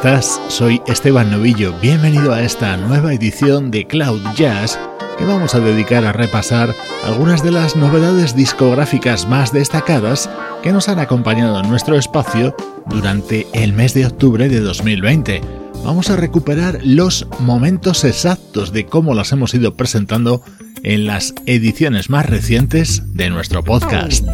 Estás? Soy Esteban Novillo. Bienvenido a esta nueva edición de Cloud Jazz que vamos a dedicar a repasar algunas de las novedades discográficas más destacadas que nos han acompañado en nuestro espacio durante el mes de octubre de 2020. Vamos a recuperar los momentos exactos de cómo las hemos ido presentando en las ediciones más recientes de nuestro podcast.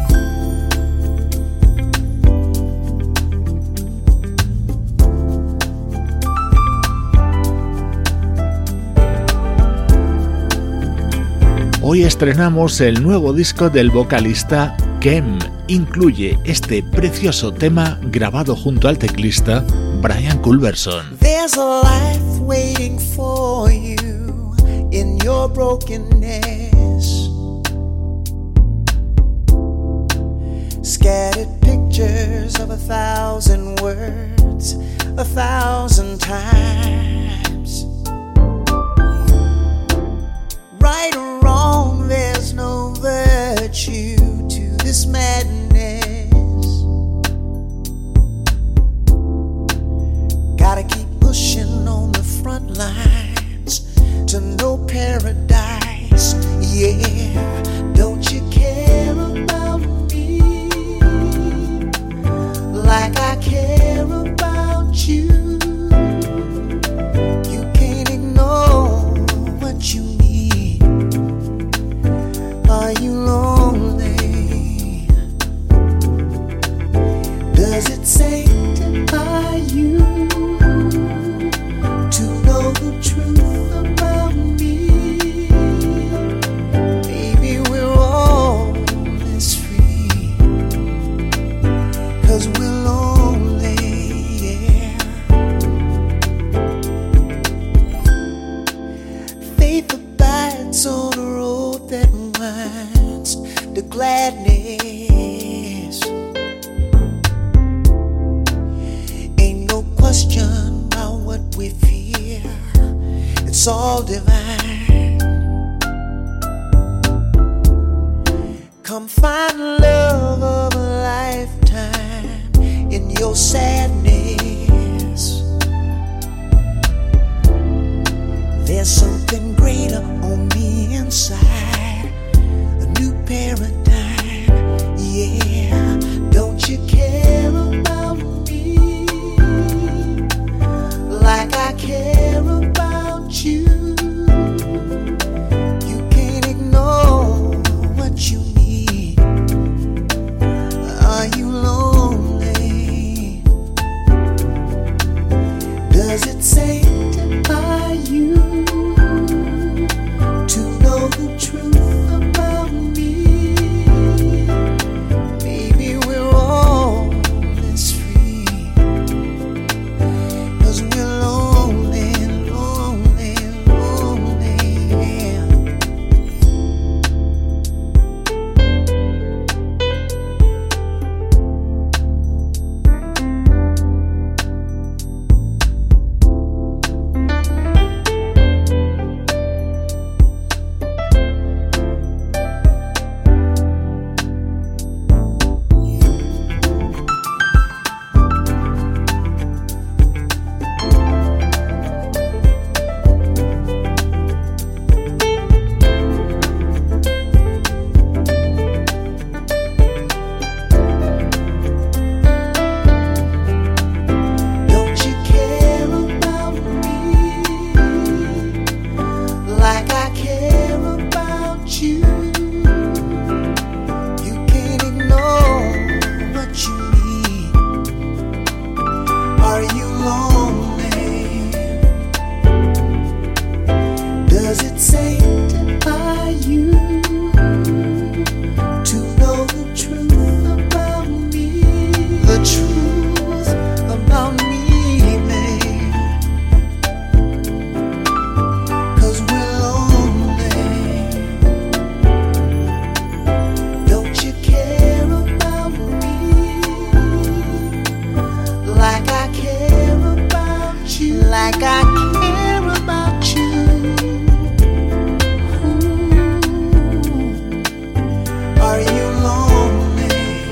Hoy estrenamos el nuevo disco del vocalista Kem. Incluye este precioso tema grabado junto al teclista Brian Culberson. There's a life waiting for you in your brokenness. Scattered pictures of a thousand words, a thousand times. Right there's no virtue to this madness.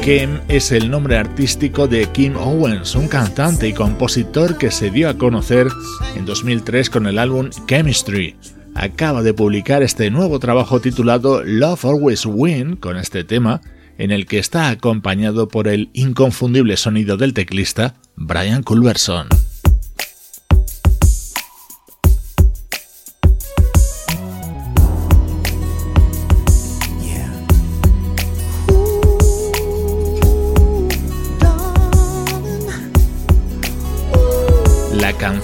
Kim es el nombre artístico de Kim Owens, un cantante y compositor que se dio a conocer en 2003 con el álbum Chemistry acaba de publicar este nuevo trabajo titulado Love Always Win con este tema, en el que está acompañado por el inconfundible sonido del teclista Brian Culberson.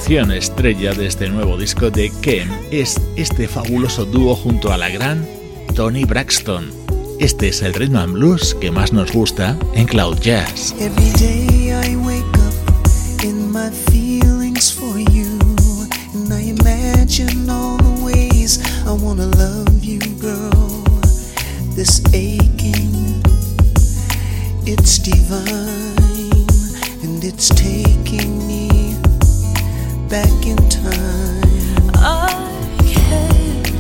Canción estrella de este nuevo disco de Kem es este fabuloso dúo junto a la gran Tony Braxton. Este es el rhythm and blues que más nos gusta en Cloud Jazz. It's divine. And it's taking me back in time. I can't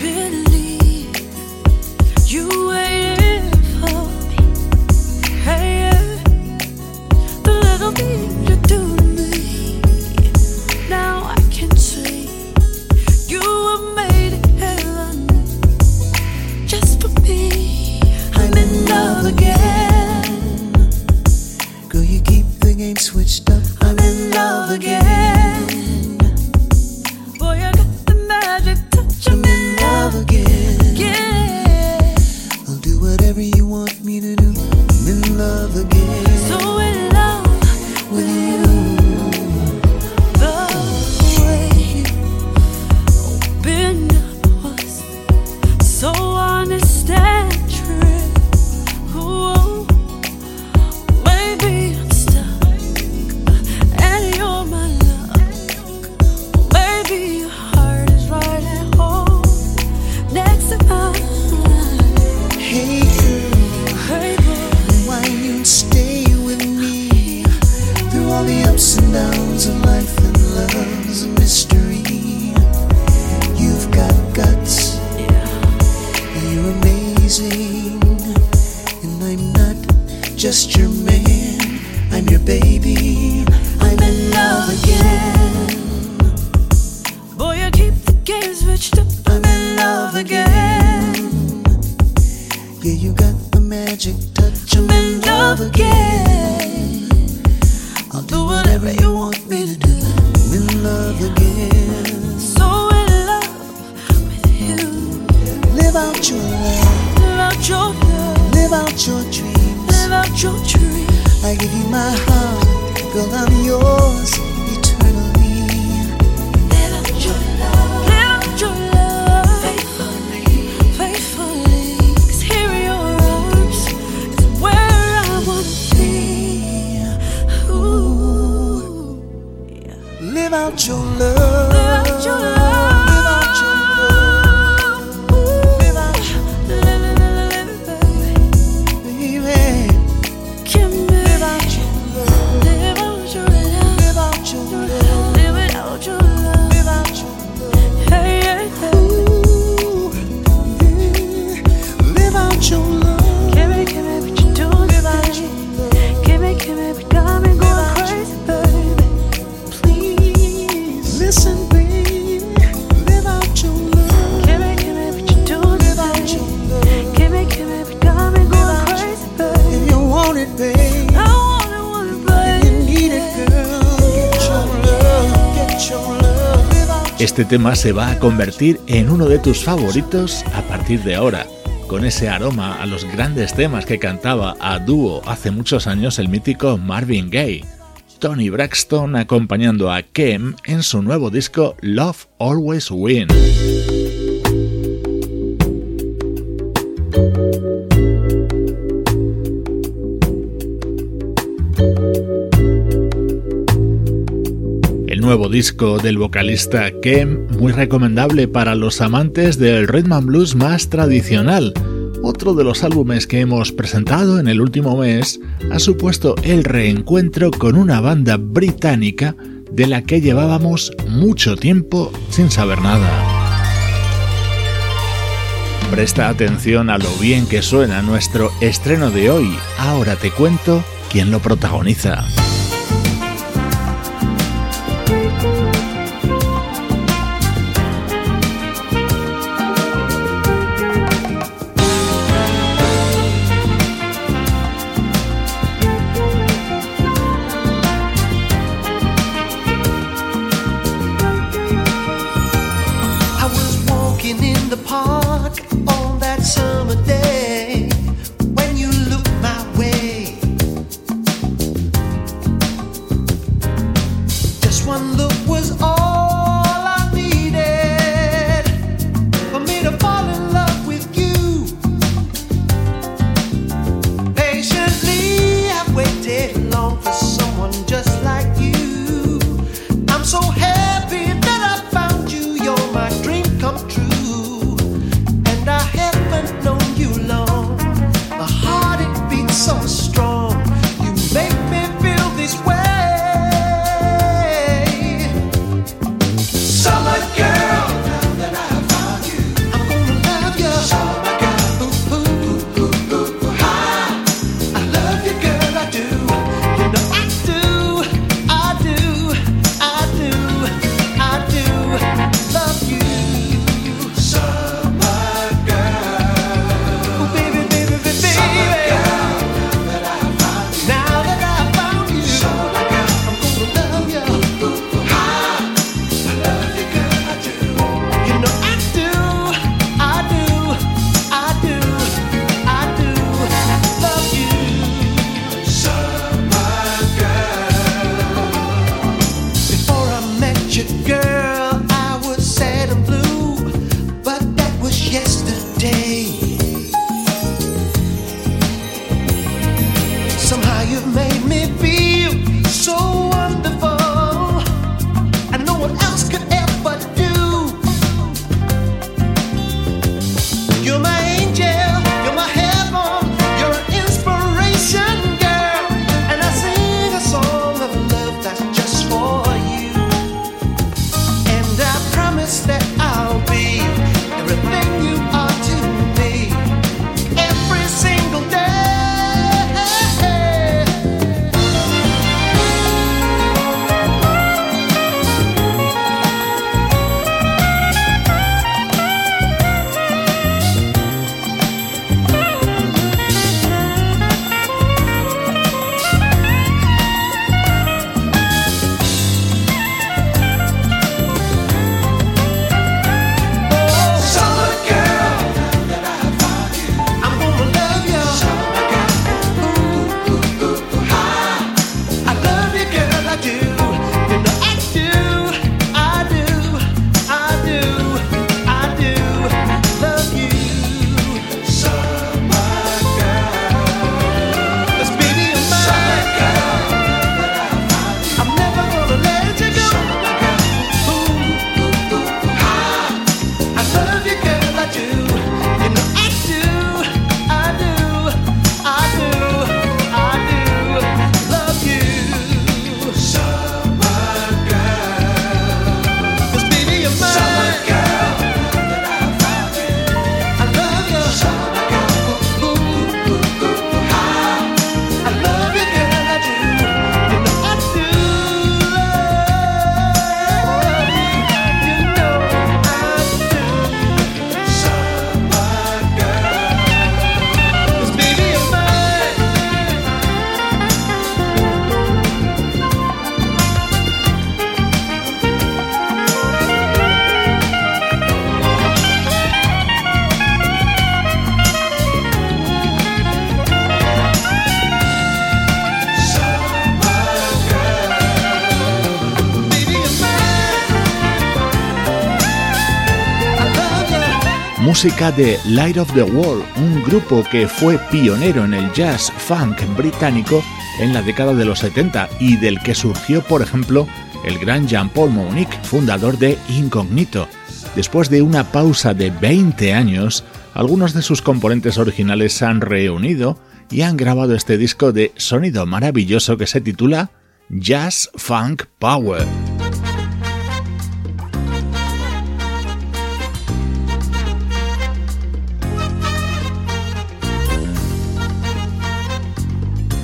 believe you love again. Boy, I got the magic touch. I'm in love again. again. I'll do whatever you want me to do. I'm in love again tema se va a convertir en uno de tus favoritos a partir de ahora, con ese aroma a los grandes temas que cantaba a dúo hace muchos años el mítico Marvin Gaye. Tony Braxton acompañando a Kem en su nuevo disco Love Always Win. Nuevo disco del vocalista Kem, muy recomendable para los amantes del rhythm and blues más tradicional. Otro de los álbumes que hemos presentado en el último mes ha supuesto el reencuentro con una banda británica de la que llevábamos mucho tiempo sin saber nada. Presta atención a lo bien que suena nuestro estreno de hoy. Ahora te cuento quién lo protagoniza. Música de Light of the World, un grupo que fue pionero en el jazz funk británico en la década de los 70 y del que surgió, por ejemplo, el gran Jean-Paul Monique, fundador de Incognito. Después de una pausa de 20 años, algunos de sus componentes originales se han reunido y han grabado este disco de sonido maravilloso que se titula Jazz Funk Power.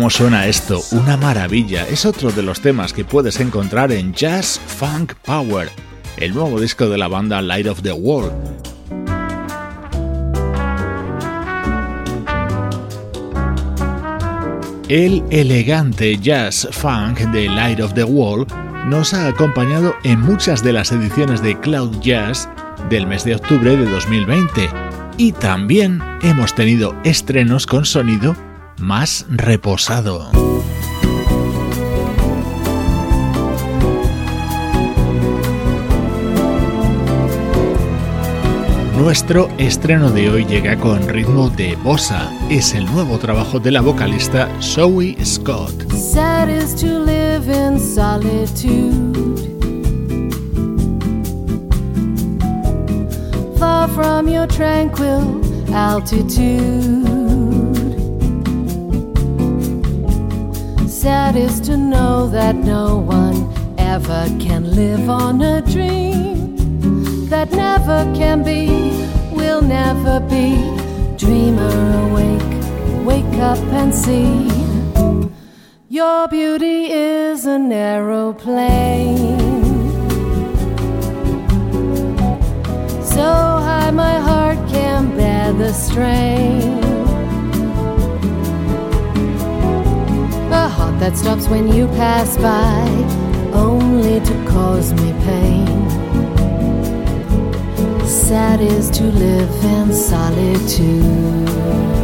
¿Cómo suena esto? Una maravilla. Es otro de los temas que puedes encontrar en Jazz Funk Power, el nuevo disco de la banda Light of the World. El elegante jazz funk de Light of the Wall nos ha acompañado en muchas de las ediciones de Cloud Jazz del mes de octubre de 2020 y también hemos tenido estrenos con sonido más reposado. Nuestro estreno de hoy llega con ritmo de bossa. Es el nuevo trabajo de la vocalista Zoe Scott. Sad is to live in solitude. Far from your tranquil altitude. Sad is to know that no one ever can live on a dream that never can be, will never be. Dreamer, awake, wake up and see. Your beauty is an aeroplane. So high my heart can bear the strain. That stops when you pass by, only to cause me pain. Sad is to live in solitude.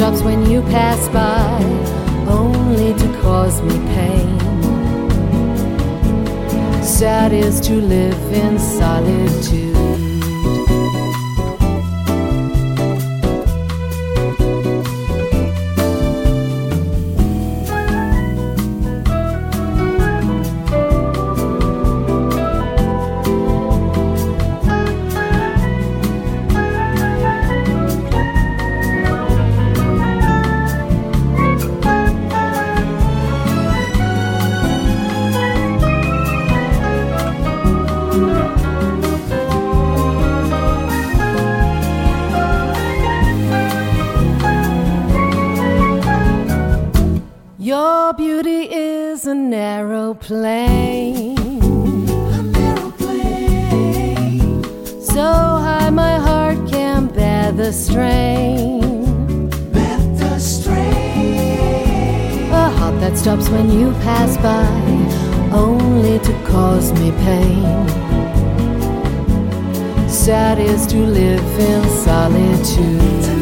Stops when you pass by, only to cause me pain. Sad is to live in solitude. Is an aeroplane. An aeroplane. So high my heart can bear the strain. Better strain. A heart that stops when you pass by, only to cause me pain. Sad is to live in solitude.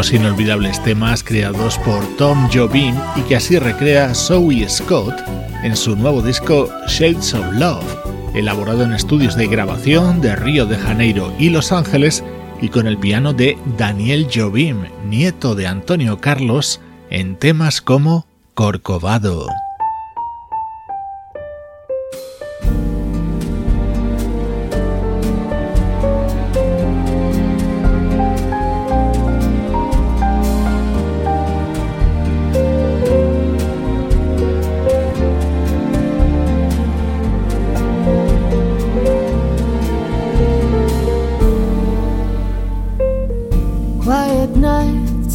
Los inolvidables temas creados por Tom Jobim y que así recrea Zoe Scott en su nuevo disco Shades of Love, elaborado en estudios de grabación de Río de Janeiro y Los Ángeles y con el piano de Daniel Jobim, nieto de Antonio Carlos, en temas como Corcovado.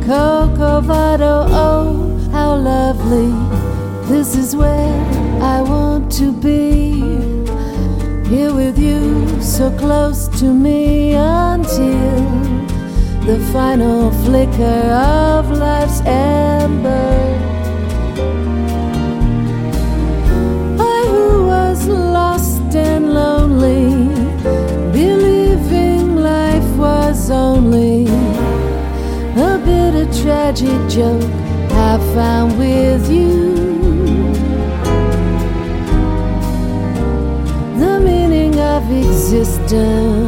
Corcovado. Oh, how lovely! This is where I want to be. Here with you, so close to me until the final flicker of life's ember. I who was lost and lonely, believing life was only tragic joke I found with you. The meaning of existence,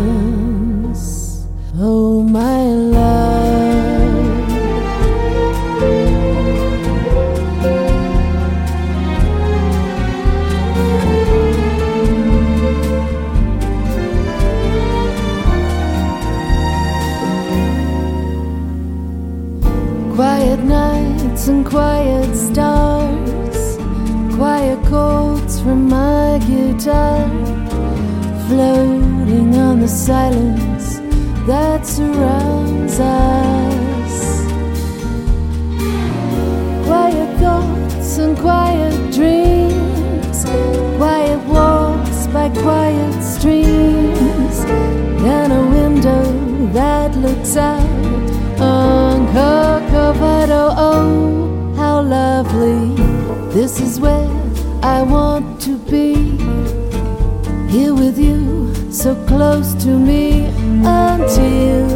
floating on the silence that surrounds us. Quiet thoughts and quiet dreams, quiet walks by quiet streams, and a window that looks out on Corcovado. Oh, how lovely! This is where I want to be. Here with you, so close to me until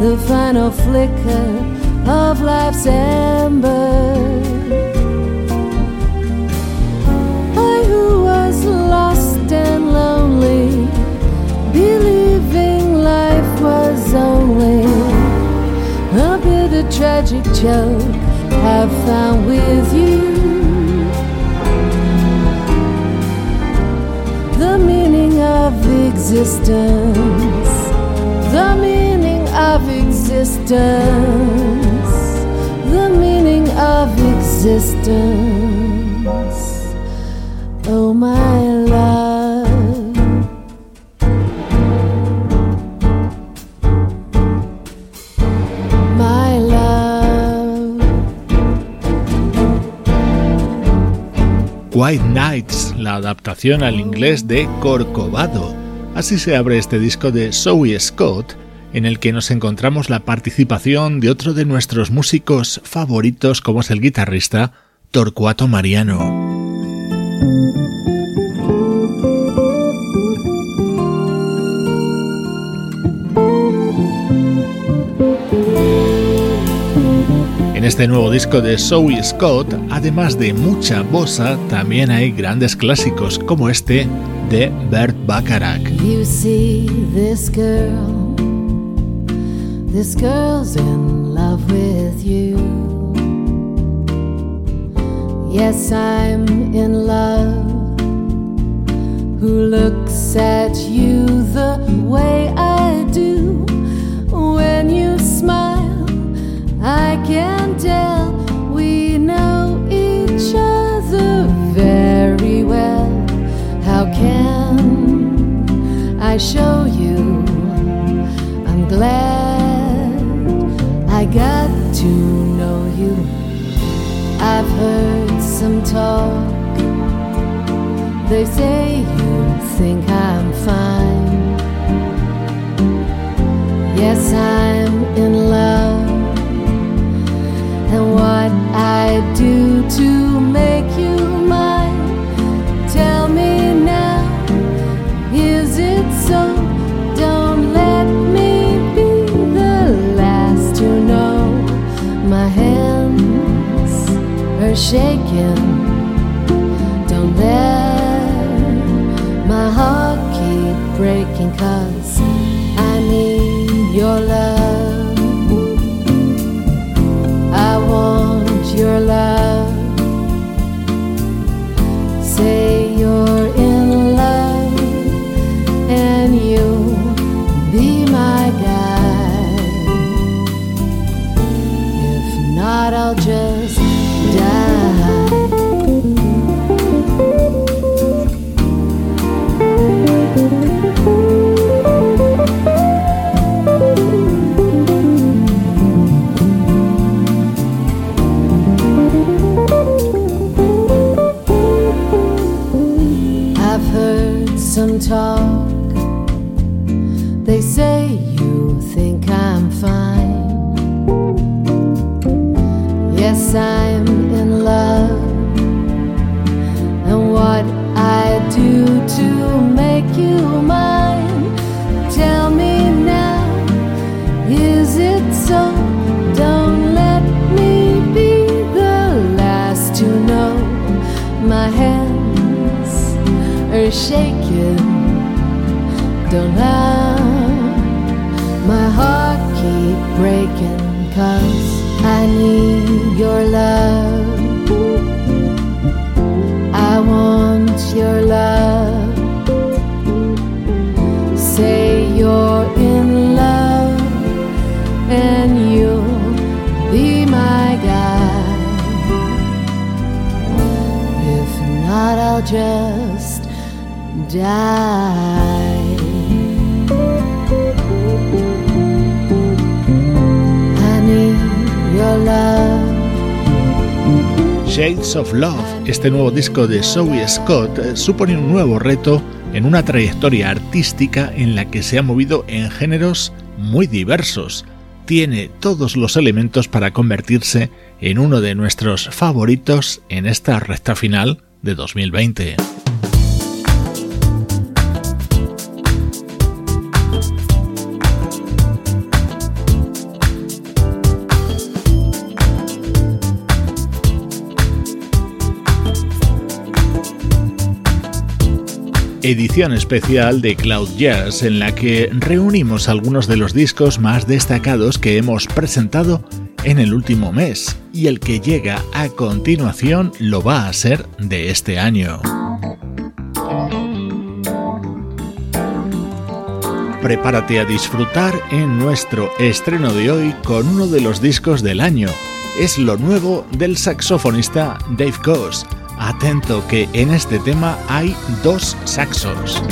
the final flicker of life's ember. I who was lost and lonely, believing life was only a bit of tragic joke, have found with you. Existence, the meaning of existence, the meaning of existence. Oh, my love. My love. White Nights, la adaptación al inglés de Corcovado. Así se abre este disco de Zoe Scott, en el que nos encontramos la participación de otro de nuestros músicos favoritos como es el guitarrista Torcuato Mariano. En este nuevo disco de Zoe Scott, además de mucha bossa, también hay grandes clásicos como este de Bert Bacharach. You see this girl, this girl's in love with you. Yes, I'm in love. Who looks at you heard some talk. They say you think I'm fine. Yes, I'm in love. And what I do to make you mine. Don't let my heart keep breaking. Cause I need your love. I want your love. Say you're in love, and you'll be my guide. If not, I'll just Shades of Love, este nuevo disco de Zoe Scott, eh, supone un nuevo reto en una trayectoria artística en la que se ha movido en géneros muy diversos. Tiene todos los elementos para convertirse en uno de nuestros favoritos en esta recta final de 2020. Edición especial de Cloud Jazz en la que reunimos algunos de los discos más destacados que hemos presentado en el último mes y el que llega a continuación lo va a ser de este año. Prepárate a disfrutar en nuestro estreno de hoy con uno de los discos del año. Es lo nuevo del saxofonista Dave Coase Atento que en este tema hay dos saxos.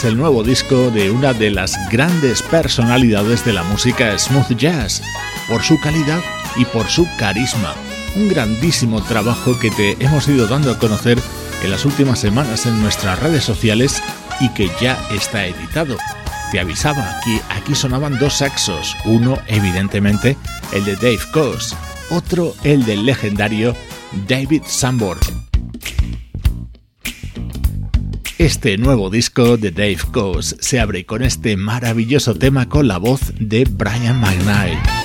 Es el nuevo disco de una de las grandes personalidades de la música smooth jazz, por su calidad y por su carisma. Un grandísimo trabajo que te hemos ido dando a conocer en las últimas semanas en nuestras redes sociales y que ya está editado. Te avisaba que aquí sonaban dos saxos, uno evidentemente el de Dave Coase, otro el del legendario David Sanborn. Este nuevo disco de Dave Coase se abre con este maravilloso tema con la voz de Brian McKnight.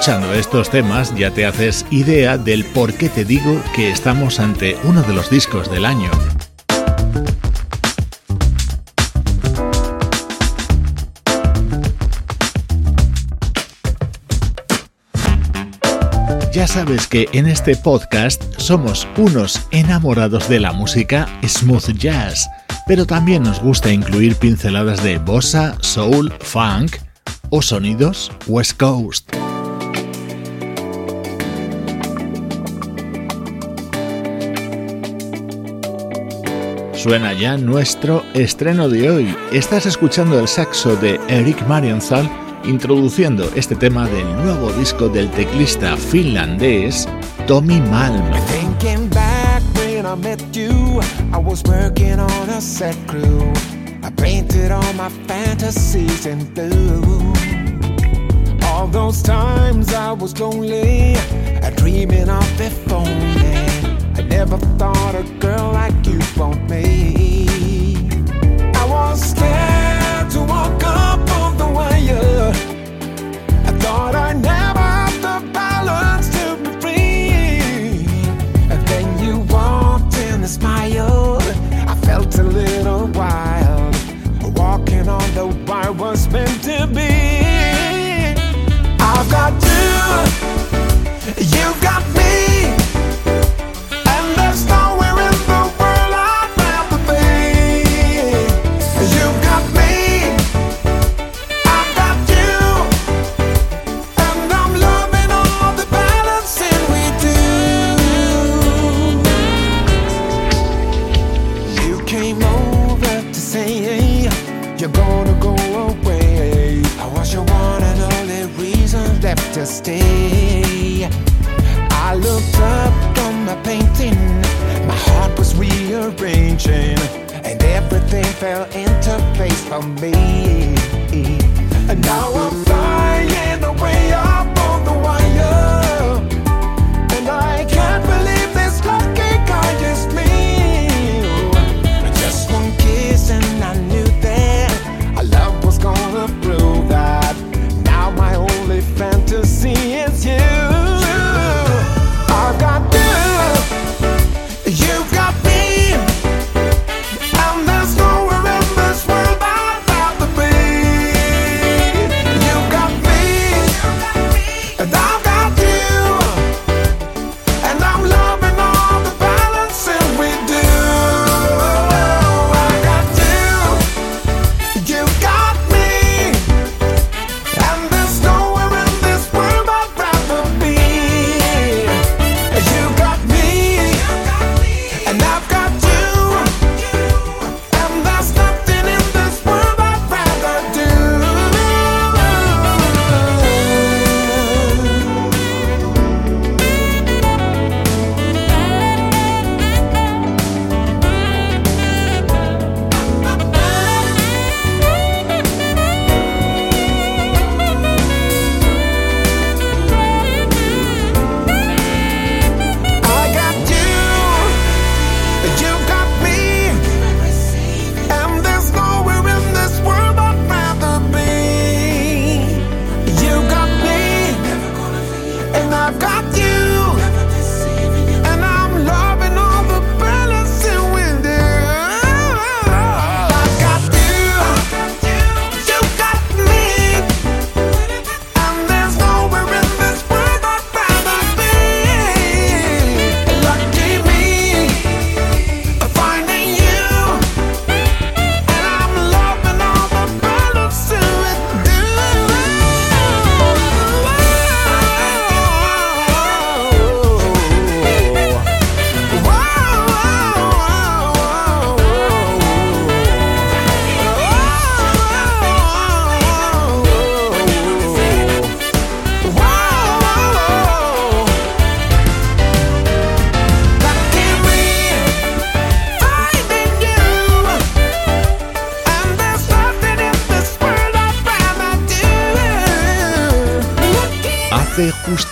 Escuchando estos temas ya te haces idea del por qué te digo que estamos ante uno de los discos del año. Ya sabes que en este podcast somos unos enamorados de la música smooth jazz, pero también nos gusta incluir pinceladas de bossa, soul, funk o sonidos West Coast. Suena ya nuestro estreno de hoy. Estás escuchando el saxo de Eric Marienthal introduciendo este tema del nuevo disco del teclista finlandés Tommy Malm. I met you, I was working on a set crew. I painted all my fantasies in blue. All those times I was lonely, dreaming of if only. Never thought a girl like you want me. I was scared to walk up on the wire. I thought I never had the balance to be free. And then you walked in and smiled. I felt a little wild. Walking on the wire was meant to be. me.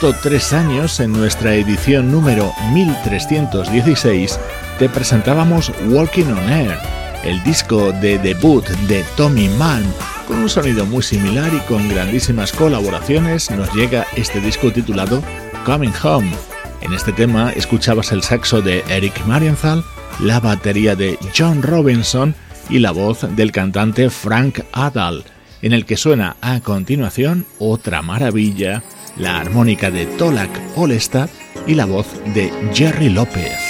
Justo tres años, en nuestra edición número 1316, te presentábamos Walking on Air, el disco de debut de Tommy Mann. Con un sonido muy similar y con grandísimas colaboraciones, nos llega este disco titulado Coming Home. En este tema escuchabas el saxo de Eric Marienthal, la batería de John Robinson y la voz del cantante Frank Adal, en el que suena a continuación otra maravilla, la armónica de Tolak Olestad y la voz de Jerry López.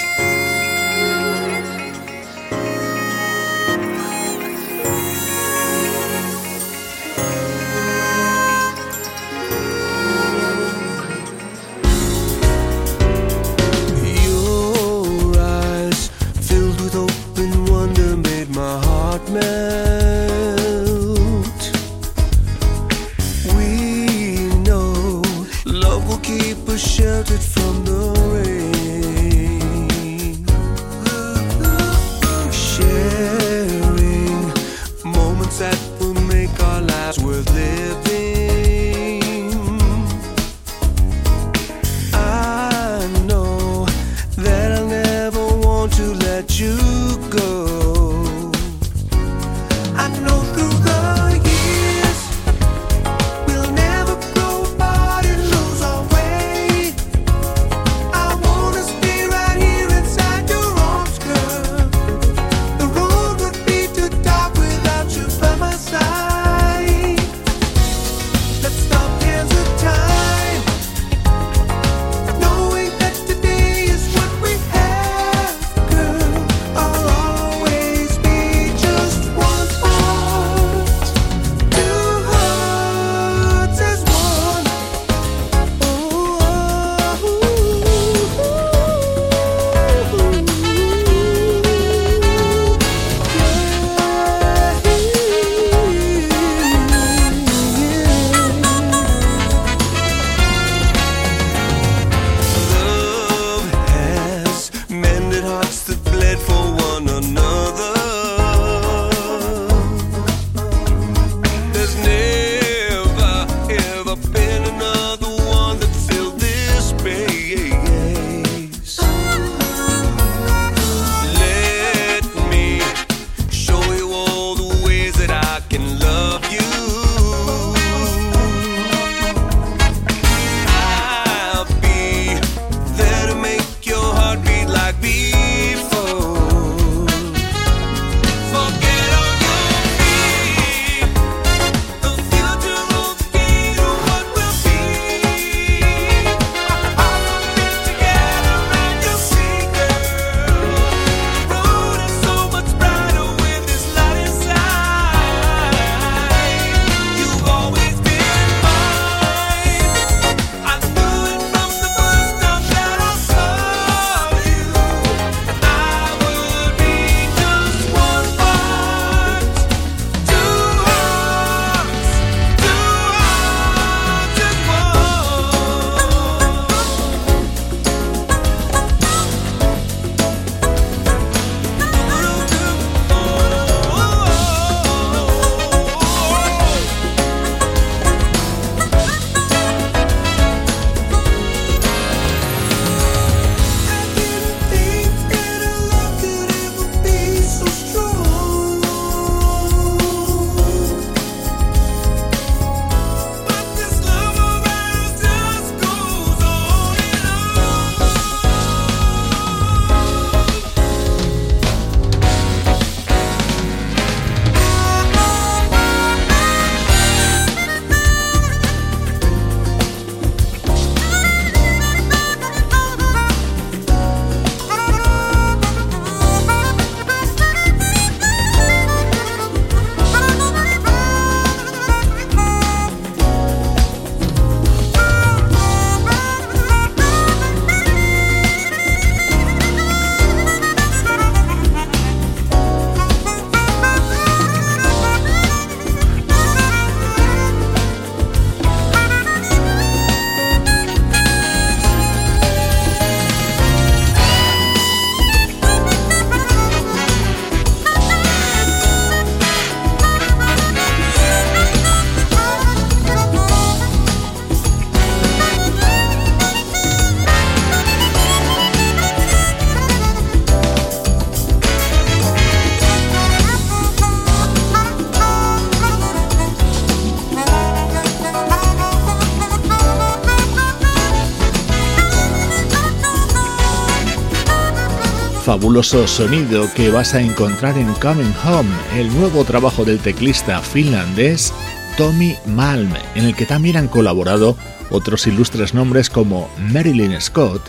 Fabuloso sonido que vas a encontrar en Coming Home, el nuevo trabajo del teclista finlandés Tommy Malm, en el que también han colaborado otros ilustres nombres como Marilyn Scott,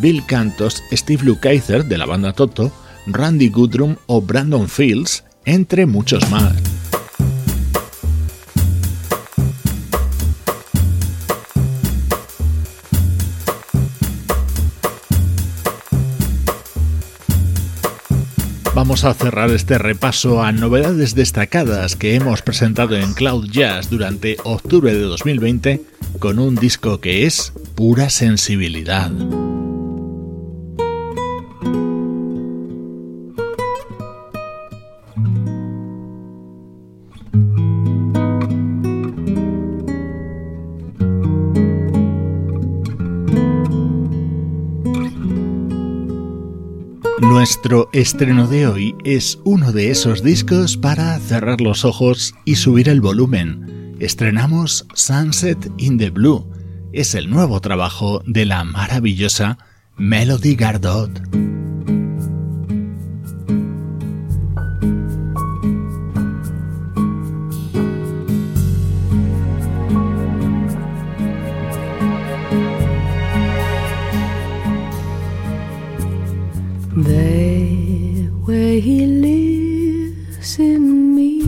Bill Cantos, Steve Lukather de la banda Toto, Randy Goodrum o Brandon Fields, entre muchos más. Vamos a cerrar este repaso a novedades destacadas que hemos presentado en Cloud Jazz durante octubre de 2020 con un disco que es pura sensibilidad. Nuestro estreno de hoy es uno de esos discos para cerrar los ojos y subir el volumen. Estrenamos Sunset in the Blue. Es el nuevo trabajo de la maravillosa Melody Gardot. he lives in me.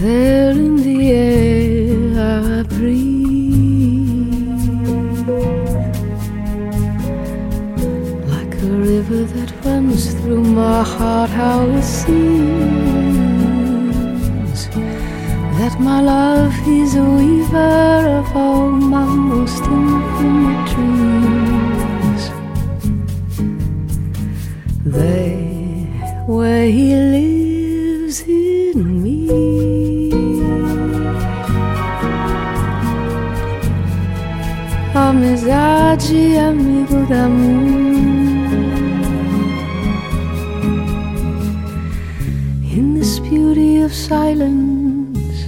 There in the air I breathe, like a river that runs through my heart. How it seems that my love is a weaver of all my most infinite. amigo da moon. In this beauty of silence,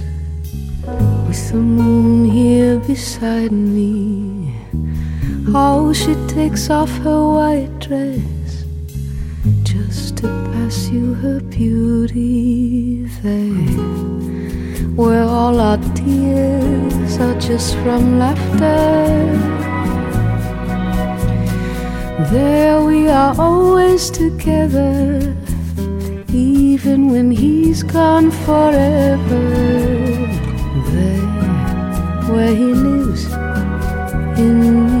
with the moon here beside me. Oh, she takes off her white dress just to pass you her beauty there, where all our tears are just from laughter. There we are always together, even when he's gone forever. There, where he lives in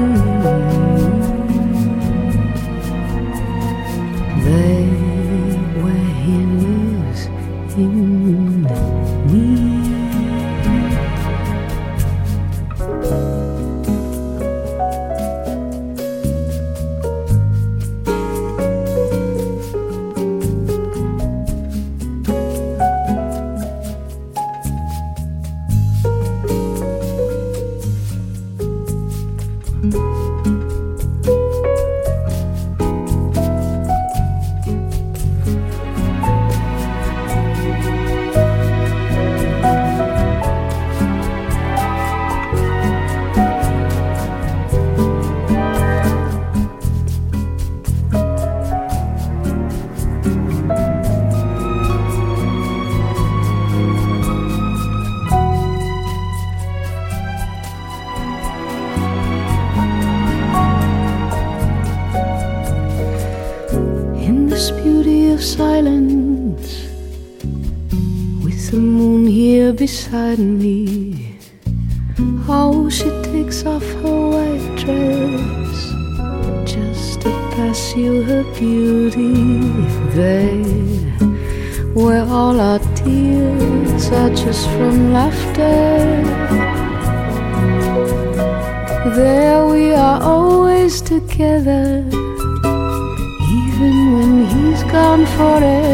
me. How she takes off her white dress just to pass you her beauty. There, where all our tears are just from laughter. There we are always together, even when he's gone forever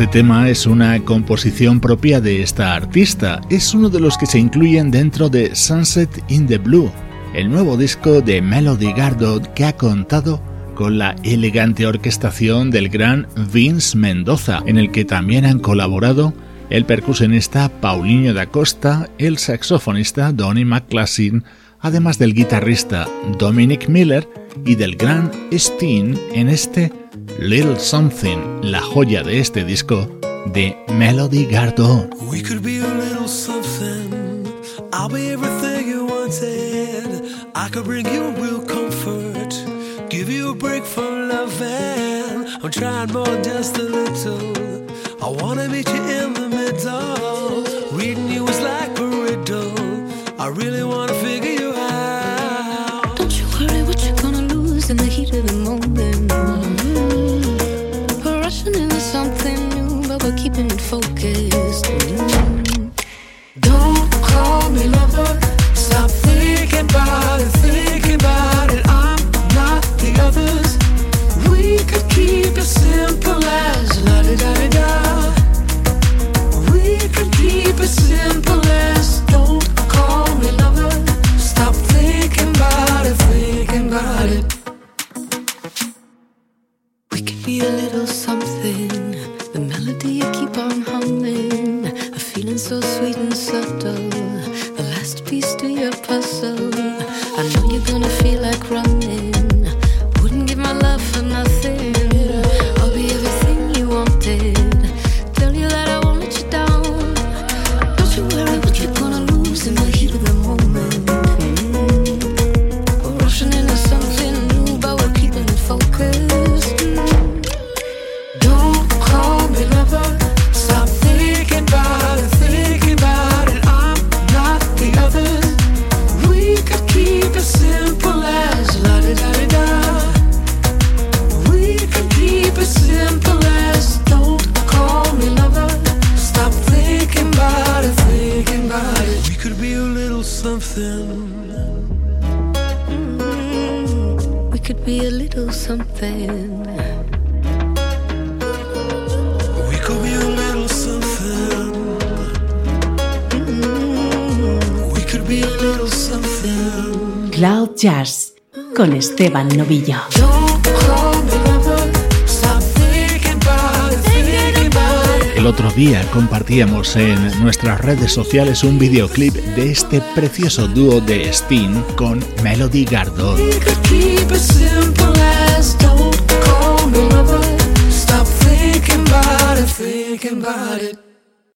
Este tema es una composición propia de esta artista, es uno de los que se incluyen dentro de Sunset in the Blue, el nuevo disco de Melody Gardot que ha contado con la elegante orquestación del gran Vince Mendoza, en el que también han colaborado el percusionista Paulinho da Costa, el saxofonista Donny McClassin, además del guitarrista Dominic Miller y del gran Steen en este Little Something, la joya de este disco de Melody Gardot. We could be a little something. I'll be everything you wanted. I could bring you real comfort. Give you a break from loving. I'm trying more just a little. I wanna meet you in the middle. Reading you is like a riddle. I really wanna so sweet and subtle. Piece to your puzzle. I know you're gonna feel like running. Con Esteban Novillo. El otro día compartíamos en nuestras redes sociales un videoclip de este precioso dúo de Steen con Melody Gardot.